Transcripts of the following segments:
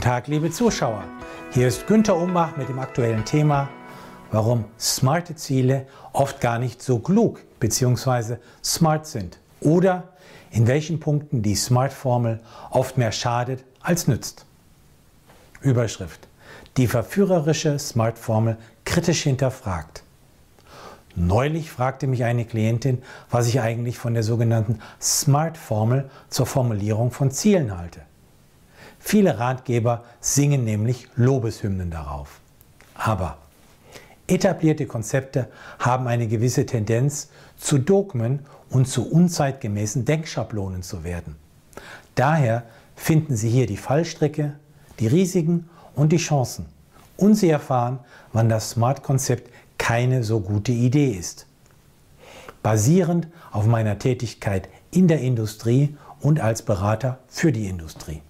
Tag, liebe Zuschauer. Hier ist Günter Umbach mit dem aktuellen Thema, warum smarte Ziele oft gar nicht so klug bzw. smart sind oder in welchen Punkten die Smart-Formel oft mehr schadet als nützt. Überschrift. Die verführerische Smart-Formel kritisch hinterfragt. Neulich fragte mich eine Klientin, was ich eigentlich von der sogenannten Smart-Formel zur Formulierung von Zielen halte. Viele Ratgeber singen nämlich Lobeshymnen darauf. Aber etablierte Konzepte haben eine gewisse Tendenz zu Dogmen und zu unzeitgemäßen Denkschablonen zu werden. Daher finden Sie hier die Fallstricke, die Risiken und die Chancen. Und Sie erfahren, wann das Smart-Konzept keine so gute Idee ist. Basierend auf meiner Tätigkeit in der Industrie und als Berater für die Industrie.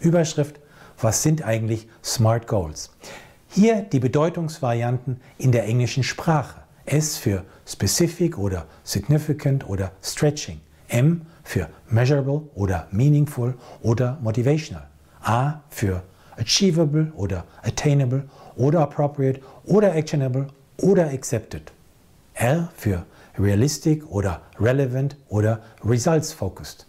Überschrift, was sind eigentlich Smart Goals? Hier die Bedeutungsvarianten in der englischen Sprache. S für Specific oder Significant oder Stretching. M für Measurable oder Meaningful oder Motivational. A für Achievable oder Attainable oder Appropriate oder Actionable oder Accepted. R für Realistic oder Relevant oder Results Focused.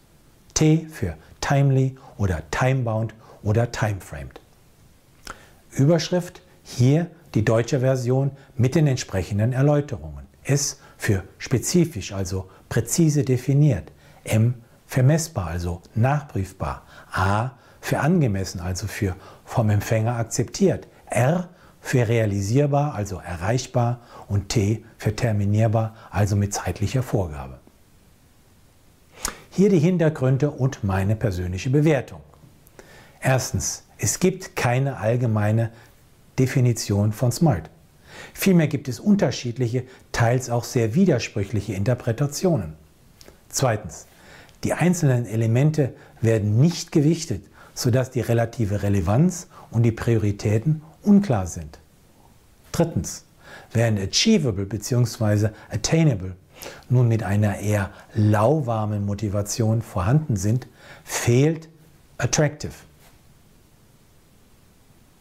T für Timely oder Timebound oder Timeframed. Überschrift hier die deutsche Version mit den entsprechenden Erläuterungen. S für spezifisch, also präzise definiert. M für messbar, also nachprüfbar. A für angemessen, also für vom Empfänger akzeptiert. R für realisierbar, also erreichbar. Und T für terminierbar, also mit zeitlicher Vorgabe. Hier die Hintergründe und meine persönliche Bewertung. Erstens, es gibt keine allgemeine Definition von Smart. Vielmehr gibt es unterschiedliche, teils auch sehr widersprüchliche Interpretationen. Zweitens, die einzelnen Elemente werden nicht gewichtet, sodass die relative Relevanz und die Prioritäten unklar sind. Drittens, während Achievable bzw. Attainable nun mit einer eher lauwarmen Motivation vorhanden sind, fehlt Attractive.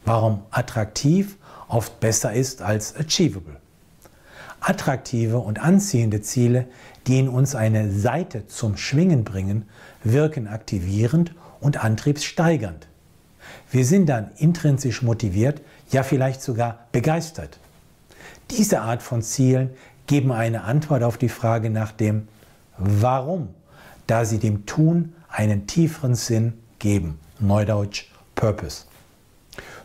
Warum attraktiv oft besser ist als achievable. Attraktive und anziehende Ziele, die in uns eine Seite zum Schwingen bringen, wirken aktivierend und antriebssteigernd. Wir sind dann intrinsisch motiviert, ja vielleicht sogar begeistert. Diese Art von Zielen geben eine Antwort auf die Frage nach dem Warum, da sie dem Tun einen tieferen Sinn geben. Neudeutsch Purpose.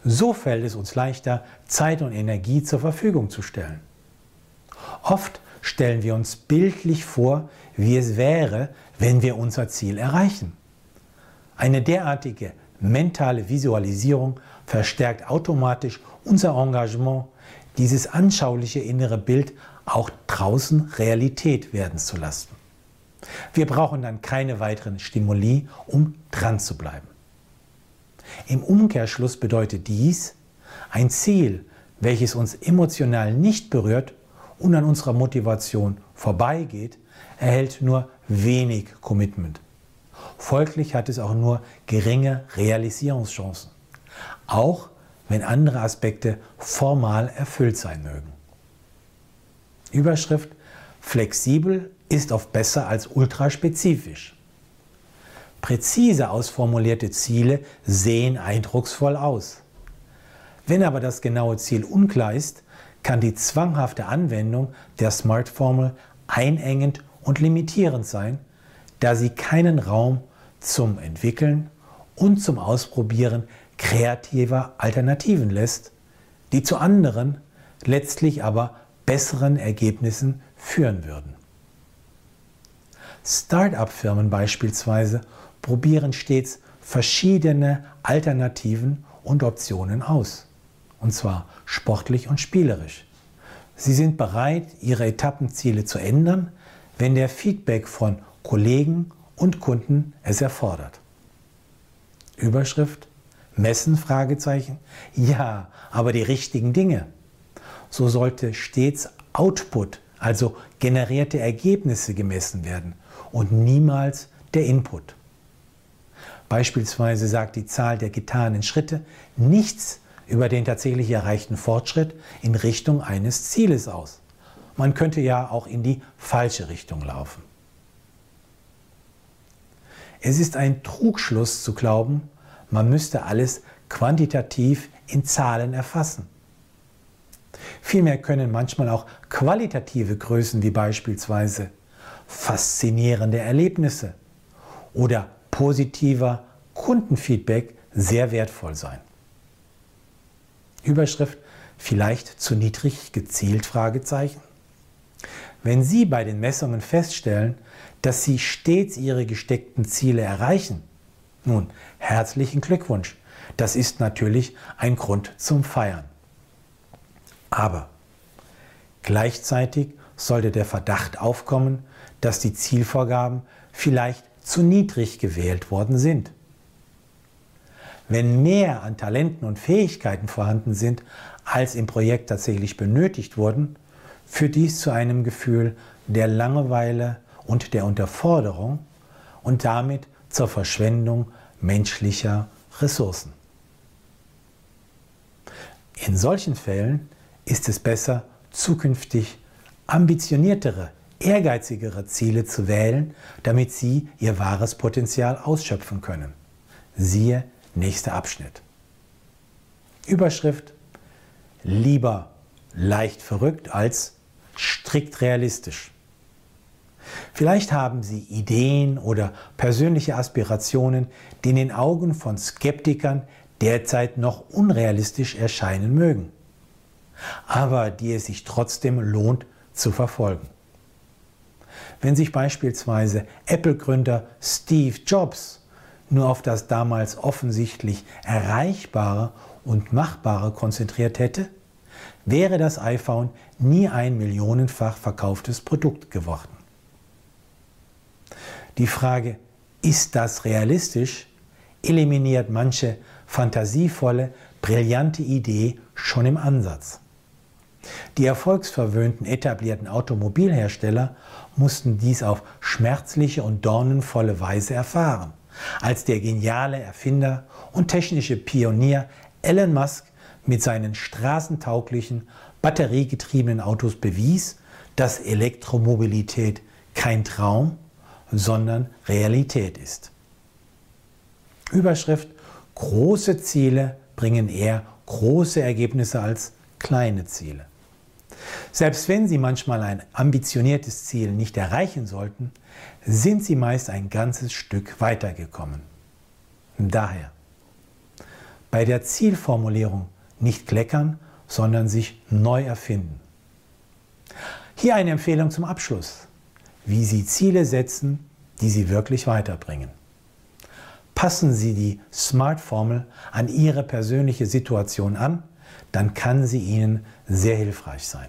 So fällt es uns leichter, Zeit und Energie zur Verfügung zu stellen. Oft stellen wir uns bildlich vor, wie es wäre, wenn wir unser Ziel erreichen. Eine derartige mentale Visualisierung verstärkt automatisch unser Engagement, dieses anschauliche innere Bild auch draußen Realität werden zu lassen. Wir brauchen dann keine weiteren Stimuli, um dran zu bleiben. Im Umkehrschluss bedeutet dies, ein Ziel, welches uns emotional nicht berührt und an unserer Motivation vorbeigeht, erhält nur wenig Commitment. Folglich hat es auch nur geringe Realisierungschancen, auch wenn andere Aspekte formal erfüllt sein mögen. Überschrift Flexibel ist oft besser als ultraspezifisch. Präzise ausformulierte Ziele sehen eindrucksvoll aus. Wenn aber das genaue Ziel unklar ist, kann die zwanghafte Anwendung der SMART-Formel einengend und limitierend sein, da sie keinen Raum zum Entwickeln und zum Ausprobieren kreativer Alternativen lässt, die zu anderen, letztlich aber besseren Ergebnissen führen würden. Start-up-Firmen beispielsweise probieren stets verschiedene Alternativen und Optionen aus. Und zwar sportlich und spielerisch. Sie sind bereit, ihre Etappenziele zu ändern, wenn der Feedback von Kollegen und Kunden es erfordert. Überschrift Messen? Fragezeichen. Ja, aber die richtigen Dinge so sollte stets Output, also generierte Ergebnisse gemessen werden und niemals der Input. Beispielsweise sagt die Zahl der getanen Schritte nichts über den tatsächlich erreichten Fortschritt in Richtung eines Zieles aus. Man könnte ja auch in die falsche Richtung laufen. Es ist ein Trugschluss zu glauben, man müsste alles quantitativ in Zahlen erfassen. Vielmehr können manchmal auch qualitative Größen wie beispielsweise faszinierende Erlebnisse oder positiver Kundenfeedback sehr wertvoll sein. Überschrift vielleicht zu niedrig gezielt Fragezeichen. Wenn Sie bei den Messungen feststellen, dass Sie stets Ihre gesteckten Ziele erreichen, nun, herzlichen Glückwunsch. Das ist natürlich ein Grund zum Feiern. Aber gleichzeitig sollte der Verdacht aufkommen, dass die Zielvorgaben vielleicht zu niedrig gewählt worden sind. Wenn mehr an Talenten und Fähigkeiten vorhanden sind, als im Projekt tatsächlich benötigt wurden, führt dies zu einem Gefühl der Langeweile und der Unterforderung und damit zur Verschwendung menschlicher Ressourcen. In solchen Fällen ist es besser, zukünftig ambitioniertere, ehrgeizigere Ziele zu wählen, damit Sie Ihr wahres Potenzial ausschöpfen können. Siehe nächster Abschnitt. Überschrift Lieber leicht verrückt als strikt realistisch. Vielleicht haben Sie Ideen oder persönliche Aspirationen, die in den Augen von Skeptikern derzeit noch unrealistisch erscheinen mögen, aber die es sich trotzdem lohnt zu verfolgen. Wenn sich beispielsweise Apple-Gründer Steve Jobs nur auf das damals offensichtlich Erreichbare und Machbare konzentriert hätte, wäre das iPhone nie ein millionenfach verkauftes Produkt geworden. Die Frage, ist das realistisch, eliminiert manche fantasievolle, brillante Idee schon im Ansatz. Die erfolgsverwöhnten etablierten Automobilhersteller mussten dies auf schmerzliche und dornenvolle Weise erfahren, als der geniale Erfinder und technische Pionier Elon Musk mit seinen straßentauglichen, batteriegetriebenen Autos bewies, dass Elektromobilität kein Traum, sondern Realität ist. Überschrift Große Ziele bringen eher große Ergebnisse als kleine Ziele. Selbst wenn Sie manchmal ein ambitioniertes Ziel nicht erreichen sollten, sind Sie meist ein ganzes Stück weitergekommen. Daher, bei der Zielformulierung nicht kleckern, sondern sich neu erfinden. Hier eine Empfehlung zum Abschluss wie Sie Ziele setzen, die Sie wirklich weiterbringen. Passen Sie die SMART-Formel an Ihre persönliche Situation an, dann kann sie Ihnen sehr hilfreich sein.